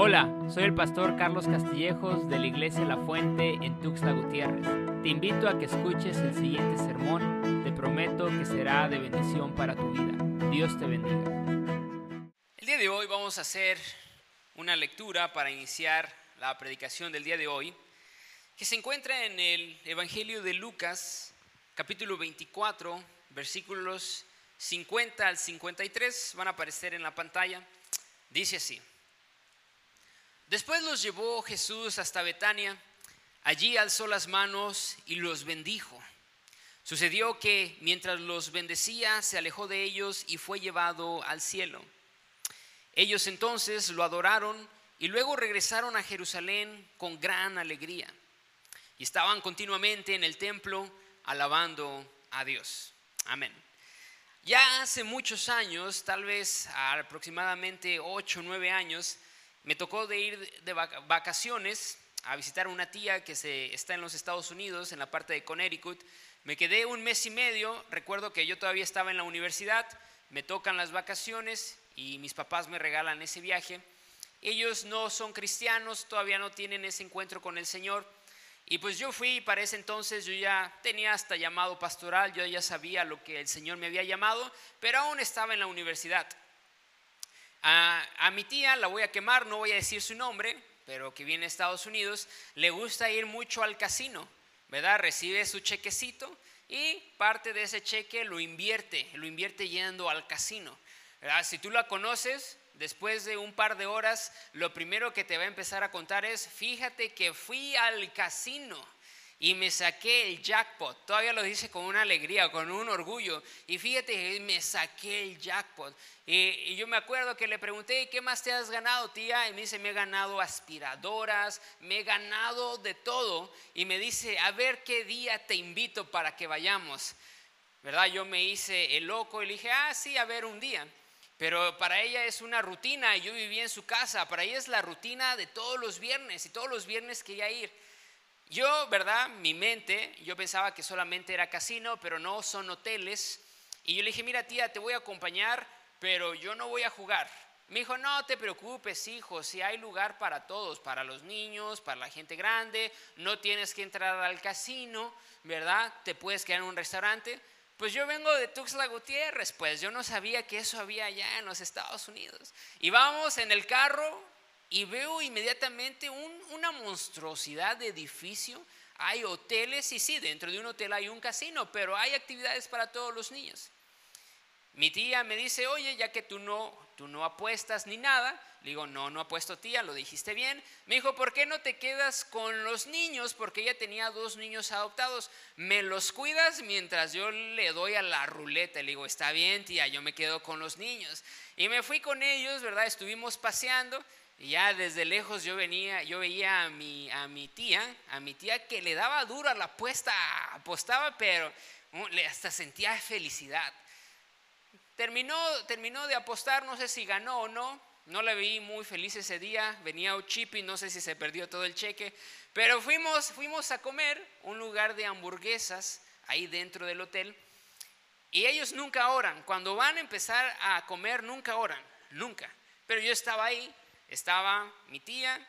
Hola, soy el pastor Carlos Castillejos de la Iglesia La Fuente en Tuxtla Gutiérrez. Te invito a que escuches el siguiente sermón. Te prometo que será de bendición para tu vida. Dios te bendiga. El día de hoy vamos a hacer una lectura para iniciar la predicación del día de hoy, que se encuentra en el Evangelio de Lucas, capítulo 24, versículos 50 al 53, van a aparecer en la pantalla. Dice así. Después los llevó Jesús hasta Betania, allí alzó las manos y los bendijo. Sucedió que mientras los bendecía, se alejó de ellos y fue llevado al cielo. Ellos entonces lo adoraron y luego regresaron a Jerusalén con gran alegría. Y estaban continuamente en el templo alabando a Dios. Amén. Ya hace muchos años, tal vez aproximadamente 8 o 9 años, me tocó de ir de vacaciones a visitar a una tía que se, está en los Estados Unidos, en la parte de Connecticut. Me quedé un mes y medio, recuerdo que yo todavía estaba en la universidad, me tocan las vacaciones y mis papás me regalan ese viaje. Ellos no son cristianos, todavía no tienen ese encuentro con el Señor. Y pues yo fui, para ese entonces yo ya tenía hasta llamado pastoral, yo ya sabía lo que el Señor me había llamado, pero aún estaba en la universidad. A, mi tía la voy a quemar, no voy a decir su nombre, pero que viene de Estados Unidos, le gusta ir mucho al casino, ¿verdad? Recibe su chequecito y parte de ese cheque lo invierte, lo invierte yendo al casino. ¿verdad? Si tú la conoces, después de un par de horas, lo primero que te va a empezar a contar es, fíjate que fui al casino y me saqué el jackpot. Todavía lo dice con una alegría, con un orgullo. Y fíjate, me saqué el jackpot. Y, yo me acuerdo que le pregunté, ¿qué más te has ganado, tía? Y me dice, me he ganado aspiradoras, me he ganado de todo. Y me dice, a ver qué día te invito para que vayamos. ¿Verdad? Yo me hice el loco y le dije, ah, sí, a ver un día. Pero para ella es una rutina y yo vivía en su casa. Para ella es la rutina de todos los viernes y todos los viernes quería ir. Yo, ¿verdad? Mi mente, yo pensaba que solamente era casino, pero no, son hoteles. Y yo le dije, mira tía, te voy a acompañar, pero yo no voy a jugar. Me dijo, no te preocupes, hijo, si hay lugar para todos, para los niños, para la gente grande, no tienes que entrar al casino, ¿verdad? Te puedes quedar en un restaurante. Pues yo vengo de Tuxtla Gutiérrez, pues yo no sabía que eso había allá en los Estados Unidos. Y vamos en el carro, y veo inmediatamente una monstruosidad de edificio. Hay hoteles y sí, dentro de un hotel hay un casino, pero hay actividades para todos los niños. Mi tía me dice, oye, ya que tú no, tú no apuestas ni nada, le digo, no, no apuesto tía, lo dijiste bien. Me dijo, ¿por qué no te quedas con los niños? Porque ella tenía dos niños adoptados. ¿Me los cuidas mientras yo le doy a la ruleta? Le digo, está bien tía, yo me quedo con los niños. Y me fui con ellos, ¿verdad? Estuvimos paseando y ya desde lejos yo venía, yo veía a mi, a mi tía, a mi tía que le daba duro la apuesta, apostaba, pero uh, hasta sentía felicidad. Terminó, terminó de apostar, no sé si ganó o no, no la vi muy feliz ese día, venía y no sé si se perdió todo el cheque, pero fuimos, fuimos a comer un lugar de hamburguesas ahí dentro del hotel y ellos nunca oran, cuando van a empezar a comer nunca oran, nunca, pero yo estaba ahí estaba mi tía,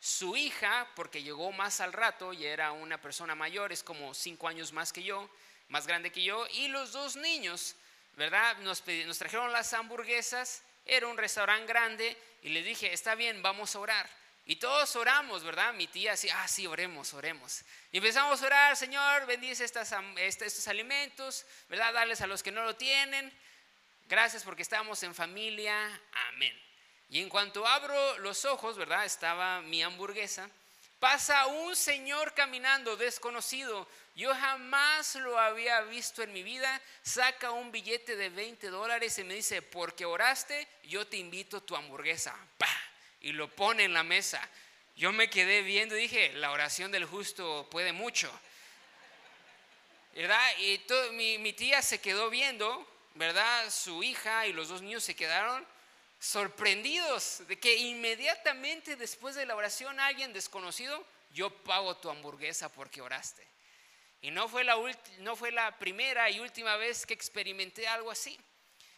su hija, porque llegó más al rato y era una persona mayor, es como cinco años más que yo, más grande que yo, y los dos niños, ¿verdad? Nos, trajeron las hamburguesas, era un restaurante grande, y les dije, está bien, vamos a orar. Y todos oramos, ¿verdad? Mi tía así, ah, sí, oremos, oremos. Y empezamos a orar, Señor, bendice estas, estos alimentos, ¿verdad? Darles a los que no lo tienen. Gracias porque estamos en familia. Amén. Y en cuanto abro los ojos, ¿verdad? Estaba mi hamburguesa. Pasa un señor caminando desconocido. Yo jamás lo había visto en mi vida. Saca un billete de 20 dólares y me dice, porque oraste, yo te invito tu hamburguesa. Y lo pone en la mesa. Yo me quedé viendo y dije, la oración del justo puede mucho. ¿Verdad? Y mi, mi tía se quedó viendo, ¿verdad? Su hija y los dos niños se quedaron sorprendidos de que inmediatamente después de la oración alguien desconocido, yo pago tu hamburguesa porque oraste. Y no fue, la no fue la primera y última vez que experimenté algo así,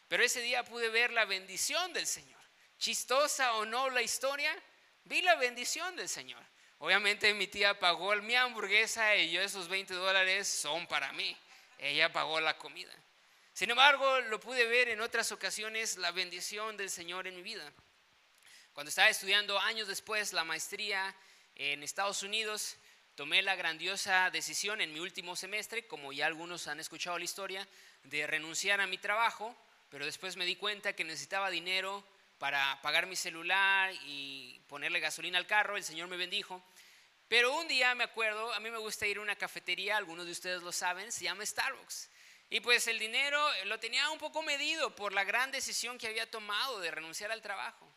pero ese día pude ver la bendición del Señor. Chistosa o no la historia, Vi la bendición del Señor. Obviamente mi tía pagó mi hamburguesa y yo esos 20 dólares son para mí. Ella pagó la comida. Sin embargo, lo pude ver en otras ocasiones la bendición del Señor en mi vida. Cuando estaba estudiando años después la maestría en Estados Unidos, tomé la grandiosa decisión en mi último semestre, como ya algunos han escuchado la historia, de renunciar a mi trabajo, pero después me di cuenta que necesitaba dinero para pagar mi celular y ponerle gasolina al carro, el Señor me bendijo. Pero un día me acuerdo, a mí me gusta ir a una cafetería, algunos de ustedes lo saben, se llama Starbucks. Y pues el dinero lo tenía un poco medido por la gran decisión que había tomado de renunciar al trabajo.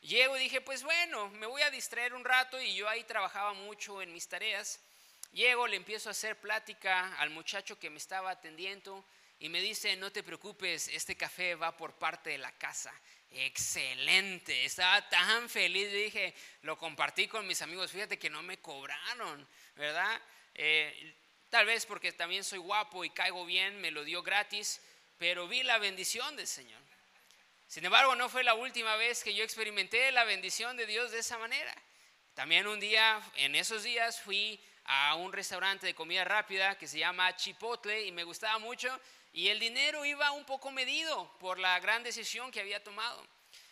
Llego y dije, pues bueno, me voy a distraer un rato y yo ahí trabajaba mucho en mis tareas. Llego, le empiezo a hacer plática al muchacho que me estaba atendiendo y me dice, no te preocupes, este café va por parte de la casa. Excelente, estaba tan feliz, dije, lo compartí con mis amigos, fíjate que no me cobraron, ¿verdad? Eh, tal vez porque también soy guapo y caigo bien, me lo dio gratis, pero vi la bendición del Señor. Sin embargo, no fue la última vez que yo experimenté la bendición de Dios de esa manera. También un día, en esos días, fui a un restaurante de comida rápida que se llama Chipotle y me gustaba mucho y el dinero iba un poco medido por la gran decisión que había tomado.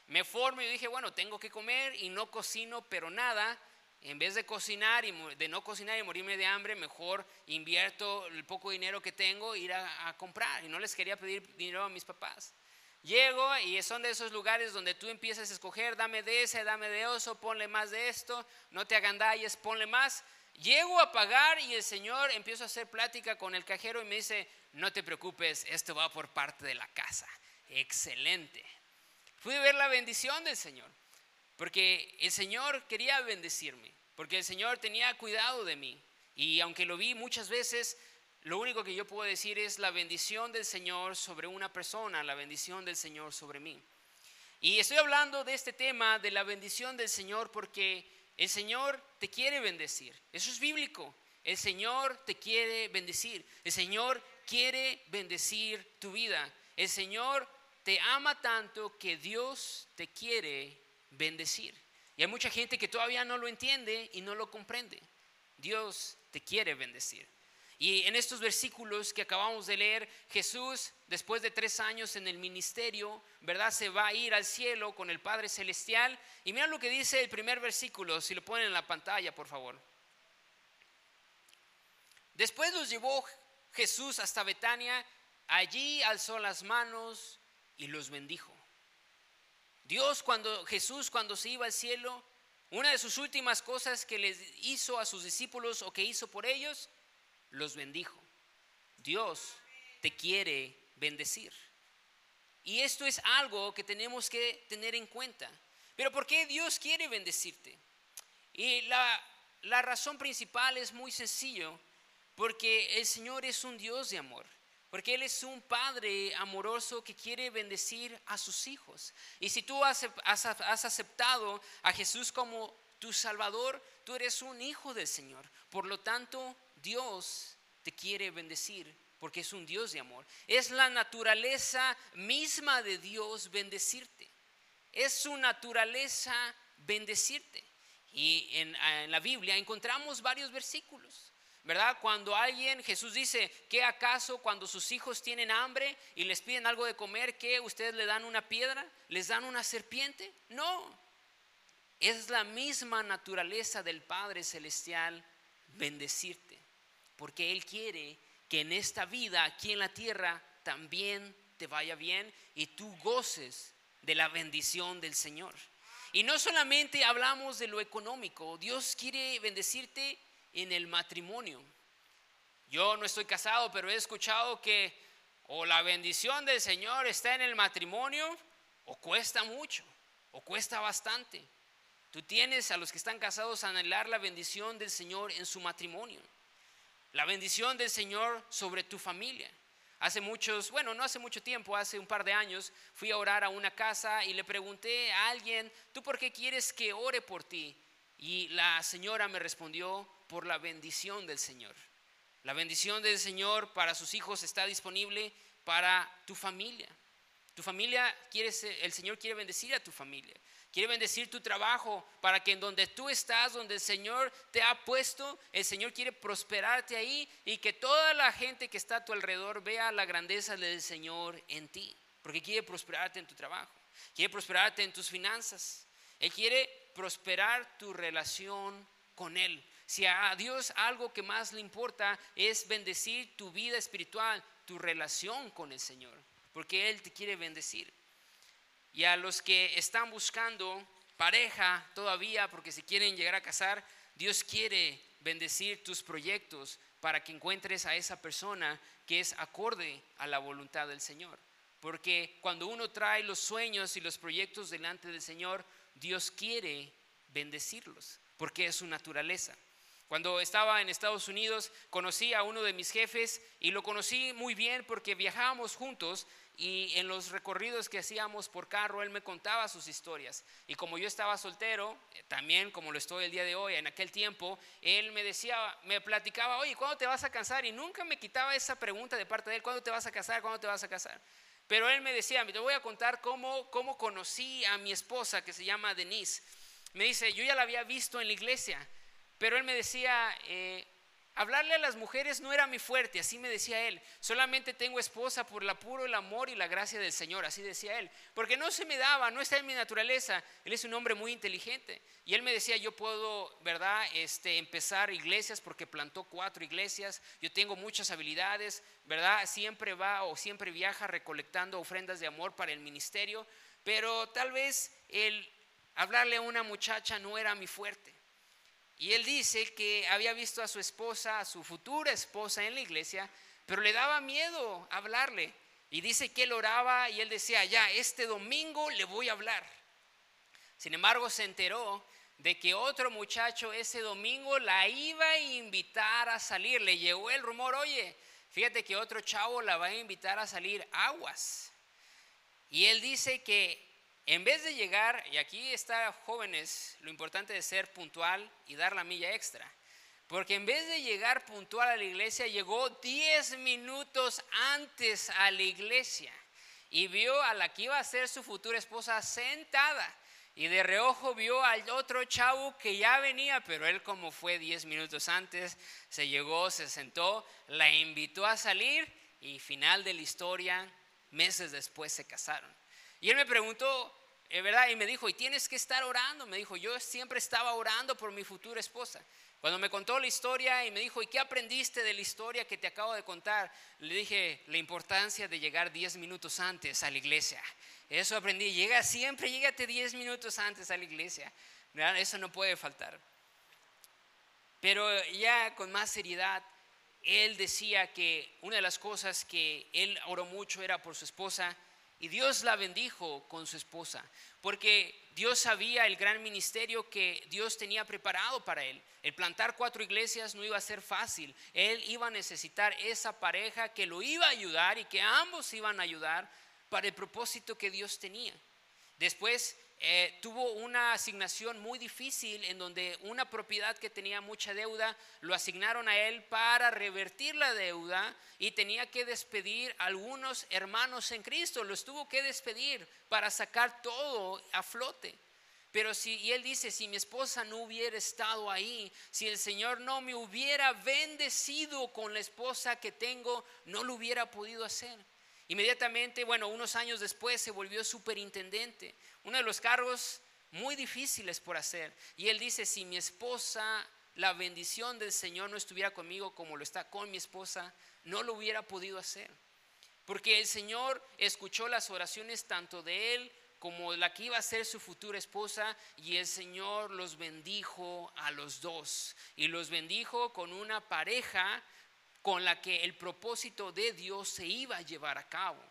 Me formo y dije, bueno, tengo que comer y no cocino, pero nada. En vez de cocinar y de no cocinar y morirme de hambre, mejor invierto el poco dinero que tengo ir a, a comprar. Y no les quería pedir dinero a mis papás. Llego y son de esos lugares donde tú empiezas a escoger, dame de ese, dame de oso, ponle más de esto, no te agandalles, ponle más. Llego a pagar y el Señor empiezo a hacer plática con el cajero y me dice, no te preocupes, esto va por parte de la casa. Excelente. Pude ver la bendición del Señor, porque el Señor quería bendecirme, porque el Señor tenía cuidado de mí. Y aunque lo vi muchas veces, lo único que yo puedo decir es la bendición del Señor sobre una persona, la bendición del Señor sobre mí. Y estoy hablando de este tema de la bendición del Señor porque el Señor te quiere bendecir. Eso es bíblico. El Señor te quiere bendecir. El Señor quiere bendecir tu vida. El Señor te ama tanto que Dios te quiere bendecir. Y hay mucha gente que todavía no lo entiende y no lo comprende. Dios te quiere bendecir. Y en estos versículos que acabamos de leer, Jesús, después de tres años en el ministerio, ¿verdad? Se va a ir al cielo con el Padre Celestial. Y mira lo que dice el primer versículo, si lo ponen en la pantalla, por favor. Después los llevó Jesús hasta Betania, allí alzó las manos y los bendijo. Dios cuando Jesús cuando se iba al cielo, una de sus últimas cosas que les hizo a sus discípulos o que hizo por ellos los bendijo. Dios te quiere bendecir. Y esto es algo que tenemos que tener en cuenta. Pero ¿por qué Dios quiere bendecirte? Y la, la razón principal es muy sencillo, porque el Señor es un Dios de amor. Porque Él es un Padre amoroso que quiere bendecir a sus hijos. Y si tú has, aceptado a Jesús como tu Salvador, tú eres un hijo del Señor. Por lo tanto, Dios te quiere bendecir porque es un Dios de amor. Es la naturaleza misma de Dios bendecirte. Es su naturaleza bendecirte. Y en, la Biblia encontramos varios versículos, ¿verdad? Cuando alguien, Jesús dice, ¿qué acaso cuando sus hijos tienen hambre y les piden algo de comer, que ustedes le dan una piedra? ¿Les dan una serpiente? No. Es la misma naturaleza del Padre Celestial bendecirte porque Él quiere que en esta vida, aquí en la tierra, también te vaya bien y tú goces de la bendición del Señor. Y no solamente hablamos de lo económico, Dios quiere bendecirte en el matrimonio. Yo no estoy casado, pero he escuchado que o la bendición del Señor está en el matrimonio o cuesta mucho o cuesta bastante. Tú tienes a los que están casados a anhelar la bendición del Señor en su matrimonio la bendición del Señor sobre tu familia. Hace muchos, bueno, no hace mucho tiempo, hace un par de años, fui a orar a una casa y le pregunté a alguien, ¿tú por qué quieres que ore por ti? Y la señora me respondió, por la bendición del Señor. La bendición del Señor para sus hijos está disponible para tu familia. Tu familia quiere, el Señor quiere bendecir a tu familia. quiere bendecir tu trabajo para que en donde tú estás, donde el Señor te ha puesto, el Señor quiere prosperarte ahí y que toda la gente que está a tu alrededor vea la grandeza del Señor en ti, porque quiere prosperarte en tu trabajo, quiere prosperarte en tus finanzas, Él quiere prosperar tu relación con Él. Si a Dios algo que más le importa es bendecir tu vida espiritual, tu relación con el Señor, porque Él te quiere bendecir. Y a los que están buscando pareja todavía, porque si quieren llegar a casar, Dios quiere bendecir tus proyectos para que encuentres a esa persona que es acorde a la voluntad del Señor. Porque cuando uno trae los sueños y los proyectos delante del Señor, Dios quiere bendecirlos, porque es su naturaleza. Cuando estaba en Estados Unidos, conocí a uno de mis jefes y lo conocí muy bien porque viajábamos juntos y en los recorridos que hacíamos por carro, él me contaba sus historias. Y como yo estaba soltero, eh, también como lo estoy el día de hoy, en aquel tiempo, él me decía, me platicaba, oye, ¿cuándo te vas a casar? Y nunca me quitaba esa pregunta de parte de él, ¿cuándo te vas a casar? ¿Cuándo te vas a casar? Pero él me decía, te voy a contar cómo, cómo conocí a mi esposa, que se llama Denise. Me dice, yo ya la había visto en la iglesia, pero él me decía, eh, Hablarle a las mujeres no era mi fuerte, así me decía él. Solamente tengo esposa por el puro el amor y la gracia del Señor, así decía él. Porque no se me daba, no está en mi naturaleza. Él es un hombre muy inteligente. Y él me decía, yo puedo, ¿verdad?, este, empezar iglesias porque plantó cuatro iglesias. Yo tengo muchas habilidades, ¿verdad? Siempre va o siempre viaja recolectando ofrendas de amor para el ministerio. Pero tal vez el hablarle a una muchacha no era mi fuerte. Y él dice que había visto a su esposa, a su futura esposa en la iglesia, pero le daba miedo hablarle. Y dice que él oraba y él decía, ya, este domingo le voy a hablar. Sin embargo, se enteró de que otro muchacho ese domingo la iba a invitar a salir. Le llegó el rumor, oye, fíjate que otro chavo la va a invitar a salir aguas. Y él dice que en vez de llegar, y aquí está jóvenes, lo importante es ser puntual y dar la milla extra. Porque en vez de llegar puntual a la iglesia, llegó 10 minutos antes a la iglesia y vio a la que iba a ser su futura esposa sentada. Y de reojo vio al otro chavo que ya venía, pero él como fue 10 minutos antes, se llegó, se sentó, la invitó a salir y final de la historia, meses después se casaron. Y él me preguntó, ¿es verdad? Y me dijo, y tienes que estar orando. Me dijo, yo siempre estaba orando por mi futura esposa. Cuando me contó la historia y me dijo, ¿y qué aprendiste de la historia que te acabo de contar? Le dije, la importancia de llegar 10 minutos antes a la iglesia. Eso aprendí. Llega siempre, llégate 10 minutos antes a la iglesia. Eso no puede faltar. Pero ya con más seriedad, él decía que una de las cosas que él oró mucho era por su esposa y Dios la bendijo con su esposa, porque Dios sabía el gran ministerio que Dios tenía preparado para él. El plantar cuatro iglesias no iba a ser fácil. Él iba a necesitar esa pareja que lo iba a ayudar y que ambos iban a ayudar para el propósito que Dios tenía. Después eh, tuvo una asignación muy difícil en donde una propiedad que tenía mucha deuda lo asignaron a él para revertir la deuda y tenía que despedir a algunos hermanos en Cristo, los tuvo que despedir para sacar todo a flote. Pero si, y él dice, si mi esposa no hubiera estado ahí, si el Señor no me hubiera bendecido con la esposa que tengo, no lo hubiera podido hacer. Inmediatamente, bueno, unos años después se volvió superintendente, uno de los cargos muy difíciles por hacer. Y él dice, si mi esposa, la bendición del Señor no estuviera conmigo como lo está con mi esposa, no lo hubiera podido hacer. Porque el Señor escuchó las oraciones tanto de él como la que iba a ser su futura esposa y el Señor los bendijo a los dos y los bendijo con una pareja con la que el propósito de Dios se iba a llevar a cabo.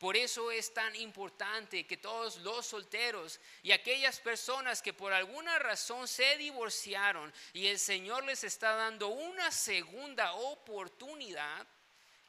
Por eso es tan importante que todos los solteros y aquellas personas que por alguna razón se divorciaron y el Señor les está dando una segunda oportunidad,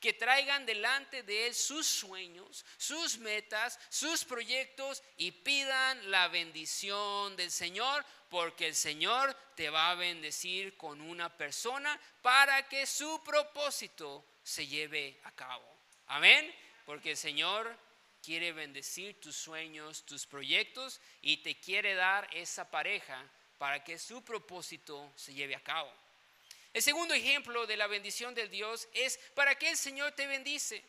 que traigan delante de Él sus sueños, sus metas, sus proyectos y pidan la bendición del Señor, porque el Señor te va a bendecir con una persona para que su propósito se lleve a cabo. Amén, porque el Señor quiere bendecir tus sueños, tus proyectos y te quiere dar esa pareja para que su propósito se lleve a cabo. El segundo ejemplo de la bendición del Dios es para que el Señor te bendice.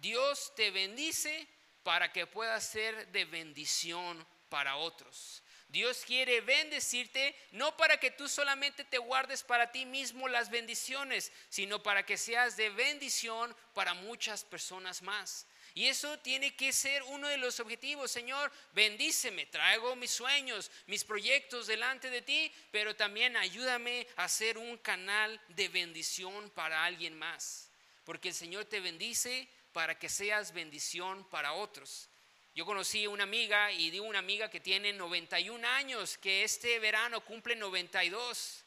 Dios te bendice para que puedas ser de bendición para otros. Dios quiere bendecirte no para que tú solamente te guardes para ti mismo las bendiciones, sino para que seas de bendición para muchas personas más. Y eso tiene que ser uno de los objetivos. Señor, bendíceme, traigo mis sueños, mis proyectos delante de ti, pero también ayúdame a ser un canal de bendición para alguien más. Porque el Señor te bendice para que seas bendición para otros. Yo conocí una amiga y digo una amiga que tiene 91 años, que este verano cumple 92.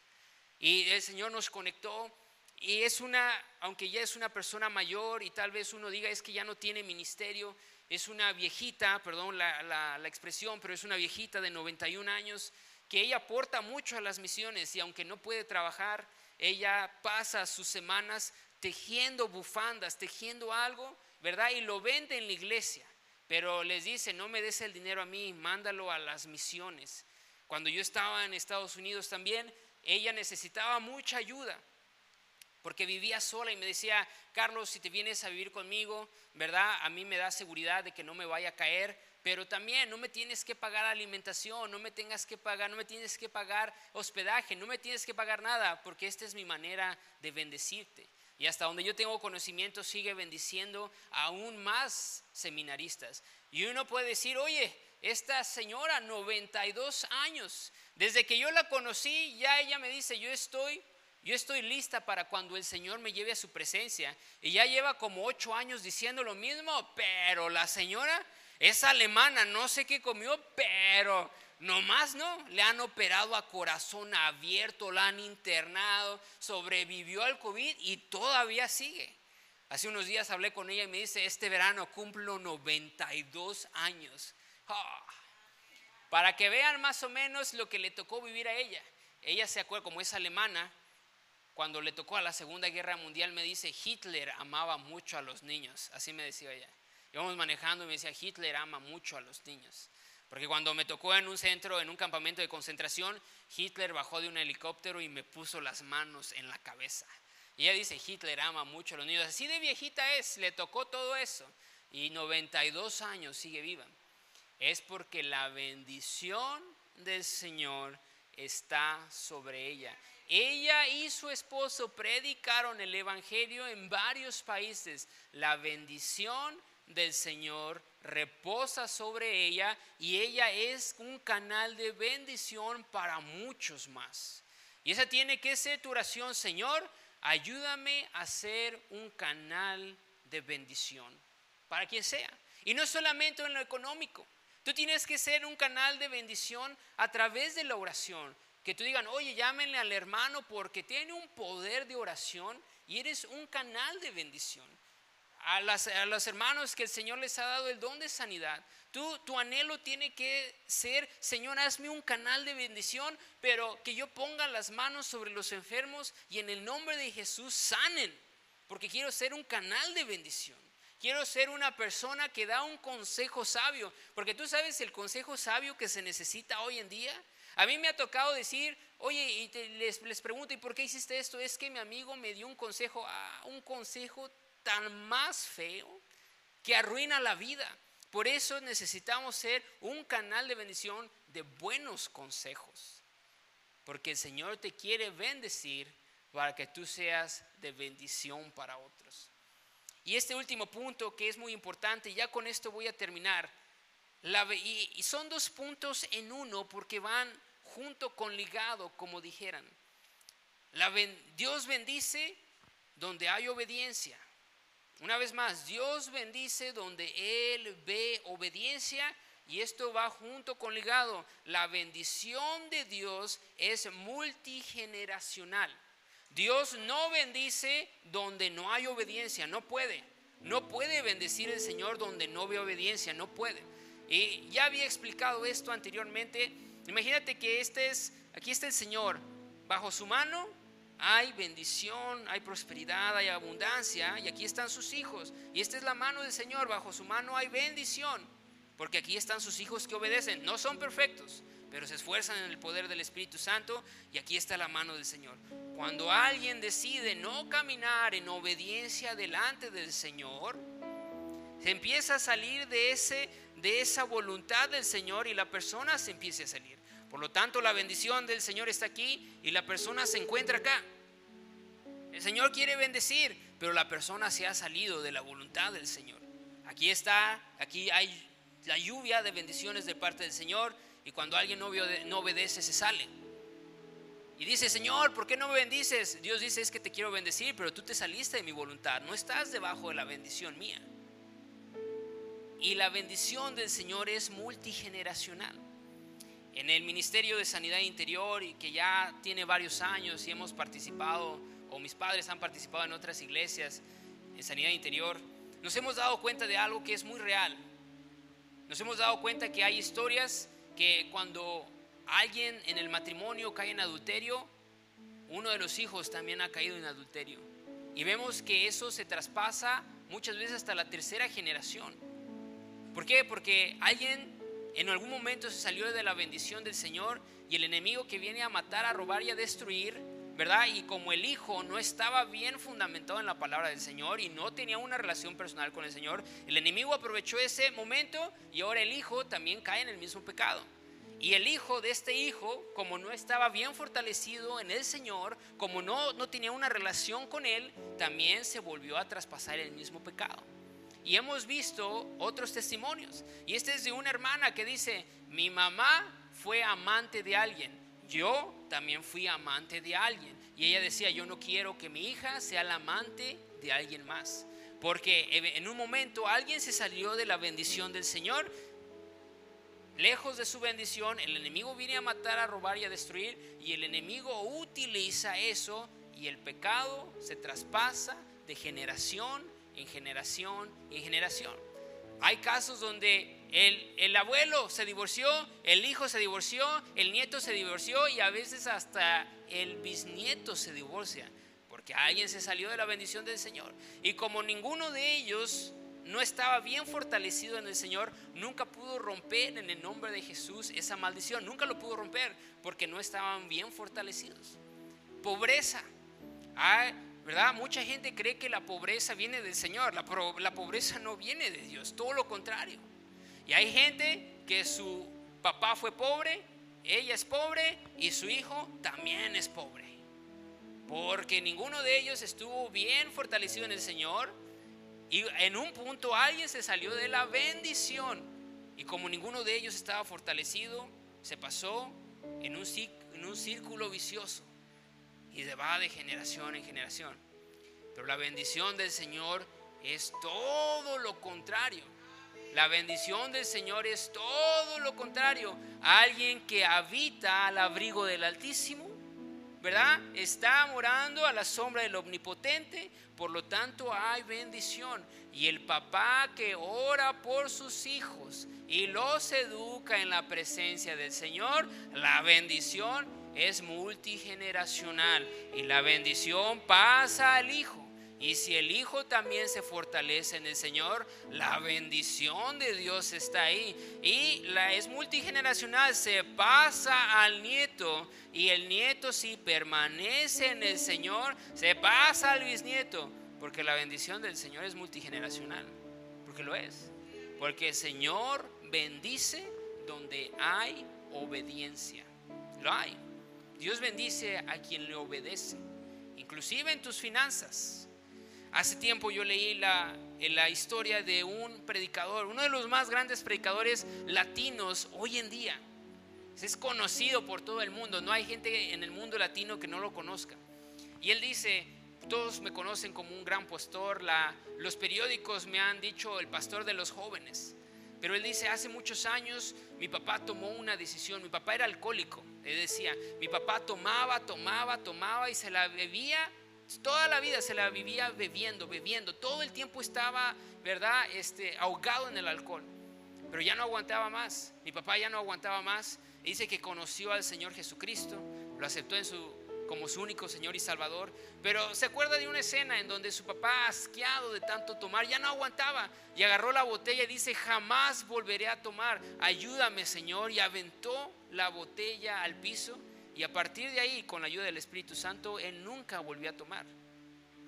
Y el Señor nos conectó y es una, aunque ya es una persona mayor y tal vez uno diga es que ya no tiene ministerio, es una viejita, perdón la, la, expresión, pero es una viejita de 91 años que ella aporta mucho a las misiones y aunque no puede trabajar, ella pasa sus semanas tejiendo bufandas, tejiendo algo, ¿verdad? Y lo vende en la iglesia, pero les dice, no me des el dinero a mí, mándalo a las misiones. Cuando yo estaba en Estados Unidos también, ella necesitaba mucha ayuda porque vivía sola y me decía, Carlos, si te vienes a vivir conmigo, ¿verdad? A mí me da seguridad de que no me vaya a caer, pero también no me tienes que pagar alimentación, no me tengas que pagar, no me tienes que pagar hospedaje, no me tienes que pagar nada, porque esta es mi manera de bendecirte. Y hasta donde yo tengo conocimiento sigue bendiciendo aún más seminaristas. Y uno puede decir, oye, esta señora, 92 años, desde que yo la conocí, ya ella me dice, yo estoy yo estoy lista para cuando el Señor me lleve a su presencia. Y ya lleva como ocho años diciendo lo mismo, pero la señora es alemana, no sé qué comió, pero nomás no, le han operado a corazón abierto, la han internado, sobrevivió al COVID y todavía sigue. Hace unos días hablé con ella y me dice, este verano cumplo 92 años. Ah, para que vean más o menos lo que le tocó vivir a ella. Ella se acuerda, como es alemana, cuando le tocó a la Segunda Guerra Mundial, me dice, Hitler amaba mucho a los niños. Así me decía ella. Íbamos manejando y me decía, Hitler ama mucho a los niños. Porque cuando me tocó en un centro, en un campamento de concentración, Hitler bajó de un helicóptero y me puso las manos en la cabeza. Y ella dice, Hitler ama mucho a los niños. Así de viejita es, le tocó todo eso. Y 92 años sigue viva. Es porque la bendición del Señor está sobre ella. Ella y su esposo predicaron el Evangelio en varios países. La bendición del Señor reposa sobre ella y ella es un canal de bendición para muchos más. Y esa tiene que ser tu oración, Señor, ayúdame a ser un canal de bendición para quien sea. Y no solamente en lo económico. Tú tienes que ser un canal de bendición a través de la oración, que tú digan, oye, llámenle al hermano porque tiene un poder de oración y eres un canal de bendición. A, los hermanos que el Señor les ha dado el don de sanidad, tú, tu anhelo tiene que ser, Señor, hazme un canal de bendición, pero que yo ponga las manos sobre los enfermos y en el nombre de Jesús sanen, porque quiero ser un canal de bendición. Quiero ser una persona que da un consejo sabio, porque tú sabes el consejo sabio que se necesita hoy en día a mí me ha tocado decir, oye, y les, les, pregunto, ¿y por qué hiciste esto? Es que mi amigo me dio un consejo, ah, un consejo tan más feo que arruina la vida. Por eso necesitamos ser un canal de bendición de buenos consejos. Porque el Señor te quiere bendecir para que tú seas de bendición para otros. Y este último punto que es muy importante, ya con esto voy a terminar. y son dos puntos en uno porque van junto con ligado, como dijeran. Dios bendice donde hay obediencia. Una vez más, Dios bendice donde Él ve obediencia y esto va junto con ligado. La bendición de Dios es multigeneracional. Dios no bendice donde no hay obediencia, no puede. No puede bendecir el Señor donde no ve obediencia, no puede. Y ya había explicado esto anteriormente Imagínate que este es, aquí está el Señor, bajo su mano hay bendición, hay prosperidad, hay abundancia y aquí están sus hijos. Y esta es la mano del Señor, bajo su mano hay bendición, porque aquí están sus hijos que obedecen. No son perfectos, pero se esfuerzan en el poder del Espíritu Santo y aquí está la mano del Señor. Cuando alguien decide no caminar en obediencia delante del Señor, se empieza a salir de, ese, de esa voluntad del Señor y la persona se empieza a salir. Por lo tanto, la bendición del Señor está aquí y la persona se encuentra acá. El Señor quiere bendecir, pero la persona se ha salido de la voluntad del Señor. Aquí está, aquí hay la lluvia de bendiciones de parte del Señor y cuando alguien no obedece se sale. Y dice, Señor, ¿por qué no me bendices? Dios dice, es que te quiero bendecir, pero tú te saliste de mi voluntad, no estás debajo de la bendición mía. Y la bendición del Señor es multigeneracional en el Ministerio de Sanidad Interior y que ya tiene varios años y hemos participado, o mis padres han participado en otras iglesias en Sanidad Interior, nos hemos dado cuenta de algo que es muy real. Nos hemos dado cuenta que hay historias que cuando alguien en el matrimonio cae en adulterio, uno de los hijos también ha caído en adulterio. Y vemos que eso se traspasa muchas veces hasta la tercera generación. ¿Por qué? Porque alguien en algún momento se salió de la bendición del Señor y el enemigo que viene a matar, a robar y a destruir, ¿verdad? Y como el hijo no estaba bien fundamentado en la palabra del Señor y no tenía una relación personal con el Señor, el enemigo aprovechó ese momento y ahora el hijo también cae en el mismo pecado. Y el hijo de este hijo, como no estaba bien fortalecido en el Señor, como no, no tenía una relación con Él, también se volvió a traspasar el mismo pecado. Y hemos visto otros testimonios. Y este es de una hermana que dice, mi mamá fue amante de alguien, yo también fui amante de alguien. Y ella decía, yo no quiero que mi hija sea la amante de alguien más. Porque en un momento alguien se salió de la bendición del Señor, lejos de su bendición, el enemigo viene a matar, a robar y a destruir, y el enemigo utiliza eso y el pecado se traspasa de generación en generación en generación. Hay casos donde el, el, abuelo se divorció, el hijo se divorció, el nieto se divorció y a veces hasta el bisnieto se divorcia, porque alguien se salió de la bendición del Señor. Y como ninguno de ellos no estaba bien fortalecido en el Señor, nunca pudo romper en el nombre de Jesús esa maldición, nunca lo pudo romper porque no estaban bien fortalecidos. Pobreza. Hay, ¿verdad? Mucha gente cree que la pobreza viene del Señor. La, pobreza no viene de Dios, todo lo contrario. Y hay gente que su papá fue pobre, ella es pobre y su hijo también es pobre. Porque ninguno de ellos estuvo bien fortalecido en el Señor. Y en un punto alguien se salió de la bendición. Y como ninguno de ellos estaba fortalecido, se pasó en un círculo vicioso y va de generación en generación. Pero la bendición del Señor es todo lo contrario. La bendición del Señor es todo lo contrario. Alguien que habita al abrigo del Altísimo, ¿verdad? Está morando a la sombra del Omnipotente, por lo tanto hay bendición. Y el papá que ora por sus hijos y los educa en la presencia del Señor, la bendición es multigeneracional y la bendición pasa al Hijo. Y si el Hijo también se fortalece en el Señor, la bendición de Dios está ahí. Y la es multigeneracional, se pasa al nieto. Y el nieto si permanece en el Señor, se pasa al bisnieto. Porque la bendición del Señor es multigeneracional. Porque lo es. Porque el Señor bendice donde hay obediencia. Lo hay. Dios bendice a quien le obedece, inclusive en tus finanzas. Hace tiempo yo leí la, la historia de un predicador, uno de los más grandes predicadores latinos hoy en día. Es conocido por todo el mundo, no hay gente en el mundo latino que no lo conozca. Y él dice, todos me conocen como un gran pastor, los periódicos me han dicho el pastor de los jóvenes. Pero él dice, hace muchos años mi papá tomó una decisión, mi papá era alcohólico, él decía, mi papá tomaba, tomaba, tomaba y se la bebía, toda la vida se la vivía bebiendo, bebiendo, todo el tiempo estaba, ¿verdad?, este, ahogado en el alcohol, pero ya no aguantaba más, mi papá ya no aguantaba más, dice que conoció al Señor Jesucristo, lo aceptó en su como su único Señor y Salvador, pero se acuerda de una escena en donde su papá, asqueado de tanto tomar, ya no aguantaba y agarró la botella y dice, jamás volveré a tomar, ayúdame Señor, y aventó la botella al piso y a partir de ahí, con la ayuda del Espíritu Santo, él nunca volvió a tomar.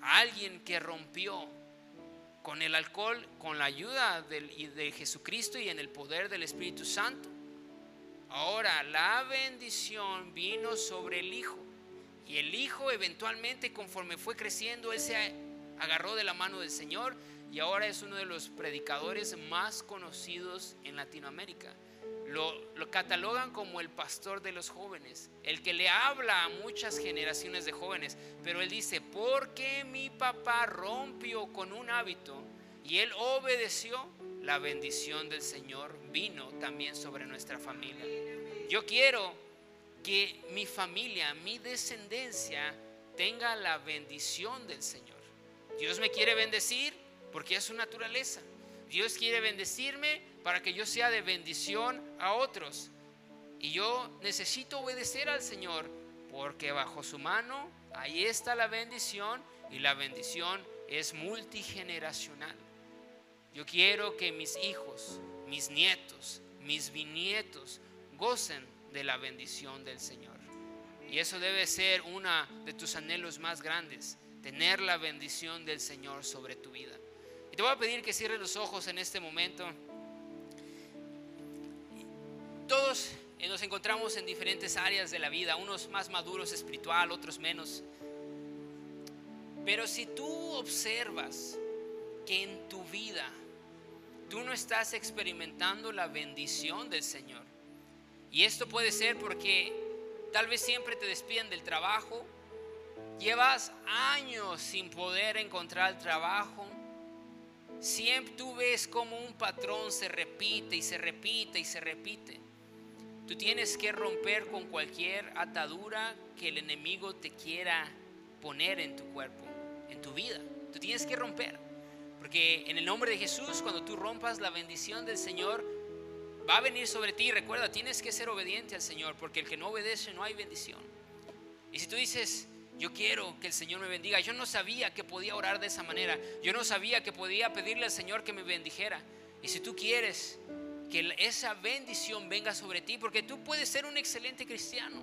alguien que rompió con el alcohol, con la ayuda de Jesucristo y en el poder del Espíritu Santo. Ahora la bendición vino sobre el Hijo. Y el Hijo eventualmente, conforme fue creciendo, él se agarró de la mano del Señor y ahora es uno de los predicadores más conocidos en Latinoamérica. Lo, lo, catalogan como el pastor de los jóvenes, el que le habla a muchas generaciones de jóvenes. Pero él dice, porque mi papá rompió con un hábito y él obedeció, la bendición del Señor vino también sobre nuestra familia. Yo quiero que mi familia, mi descendencia, tenga la bendición del Señor. Dios me quiere bendecir porque es su naturaleza. Dios quiere bendecirme para que yo sea de bendición a otros. Y yo necesito obedecer al Señor porque bajo su mano ahí está la bendición y la bendición es multigeneracional. Yo quiero que mis hijos, mis nietos, mis bisnietos gocen de la bendición del Señor. Y eso debe ser uno de tus anhelos más grandes, tener la bendición del Señor sobre tu vida. Y te voy a pedir que cierres los ojos en este momento. Todos nos encontramos en diferentes áreas de la vida, unos más maduros espiritual, otros menos. Pero si tú observas que en tu vida tú no estás experimentando la bendición del Señor. Y esto puede ser porque tal vez siempre te despiden del trabajo, llevas años sin poder encontrar trabajo, siempre tú ves como un patrón se repite y se repite y se repite. Tú tienes que romper con cualquier atadura que el enemigo te quiera poner en tu cuerpo, en tu vida. Tú tienes que romper. Porque en el nombre de Jesús, cuando tú rompas la bendición del Señor, va a venir sobre ti. Recuerda, tienes que ser obediente al Señor, porque el que no obedece no hay bendición. Y si tú dices, yo quiero que el Señor me bendiga, yo no sabía que podía orar de esa manera, yo no sabía que podía pedirle al Señor que me bendijera. Y si tú quieres que esa bendición venga sobre ti, porque tú puedes ser un excelente cristiano,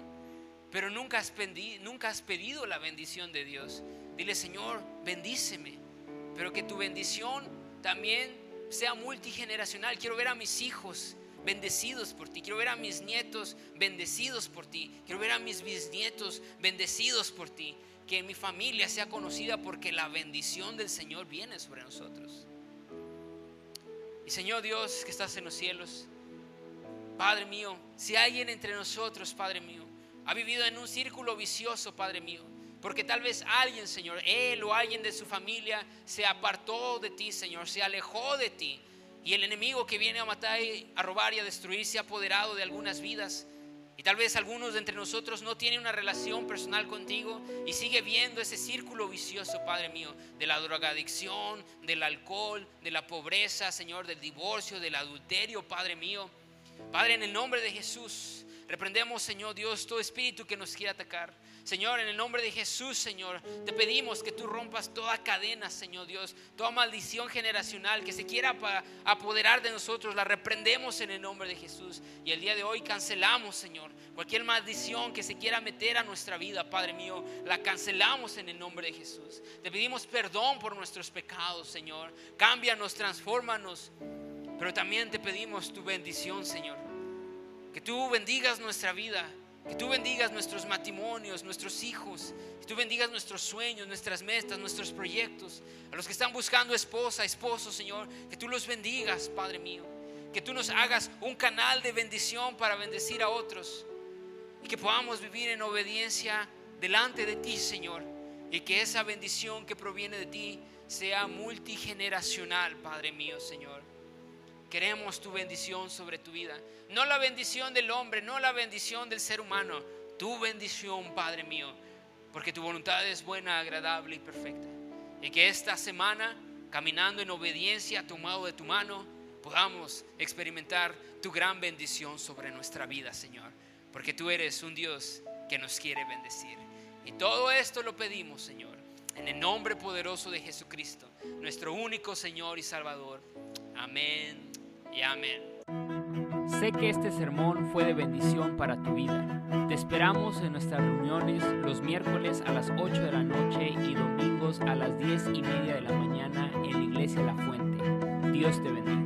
pero nunca has, pedido, nunca has pedido la bendición de Dios. Dile, Señor, bendíceme pero que tu bendición también sea multigeneracional. Quiero ver a mis hijos bendecidos por ti, quiero ver a mis nietos bendecidos por ti, quiero ver a mis bisnietos bendecidos por ti, que mi familia sea conocida porque la bendición del Señor viene sobre nosotros. Y Señor Dios que estás en los cielos, Padre mío, si alguien entre nosotros, Padre mío, ha vivido en un círculo vicioso, Padre mío, porque tal vez alguien, Señor, él o alguien de su familia se apartó de ti, Señor, se alejó de ti. Y el enemigo que viene a matar, a robar y a destruir se ha apoderado de algunas vidas. Y tal vez algunos de entre nosotros no tienen una relación personal contigo y sigue viendo ese círculo vicioso, Padre mío, de la drogadicción, del alcohol, de la pobreza, Señor, del divorcio, del adulterio, Padre mío. Padre, en el nombre de Jesús, reprendemos, Señor Dios, todo espíritu que nos quiera atacar. Señor, en el nombre de Jesús, Señor, te pedimos que tú rompas toda cadena, Señor Dios, toda maldición generacional que se quiera apoderar de nosotros, la reprendemos en el nombre de Jesús. Y el día de hoy cancelamos, Señor, cualquier maldición que se quiera meter a nuestra vida, Padre mío, la cancelamos en el nombre de Jesús. Te pedimos perdón por nuestros pecados, Señor. Cámbianos, transfórmanos. Pero también te pedimos tu bendición, Señor. Que tú bendigas nuestra vida que tú bendigas nuestros matrimonios, nuestros hijos. Que tú bendigas nuestros sueños, nuestras metas, nuestros proyectos. A los que están buscando esposa, esposo, Señor. Que tú los bendigas, Padre mío. Que tú nos hagas un canal de bendición para bendecir a otros. Y que podamos vivir en obediencia delante de ti, Señor. Y que esa bendición que proviene de ti sea multigeneracional, Padre mío, Señor. Queremos tu bendición sobre tu vida. No la bendición del hombre, no la bendición del ser humano. Tu bendición, Padre mío. Porque tu voluntad es buena, agradable y perfecta. Y que esta semana, caminando en obediencia, tomado de tu mano, podamos experimentar tu gran bendición sobre nuestra vida, Señor. Porque tú eres un Dios que nos quiere bendecir. Y todo esto lo pedimos, Señor, en el nombre poderoso de Jesucristo, nuestro único Señor y Salvador. Amén y amén. Sé que este sermón fue de bendición para tu vida. Te esperamos en nuestras reuniones los miércoles a las 8 de la noche y domingos a las 10 y media de la mañana en la iglesia La Fuente. Dios te bendiga.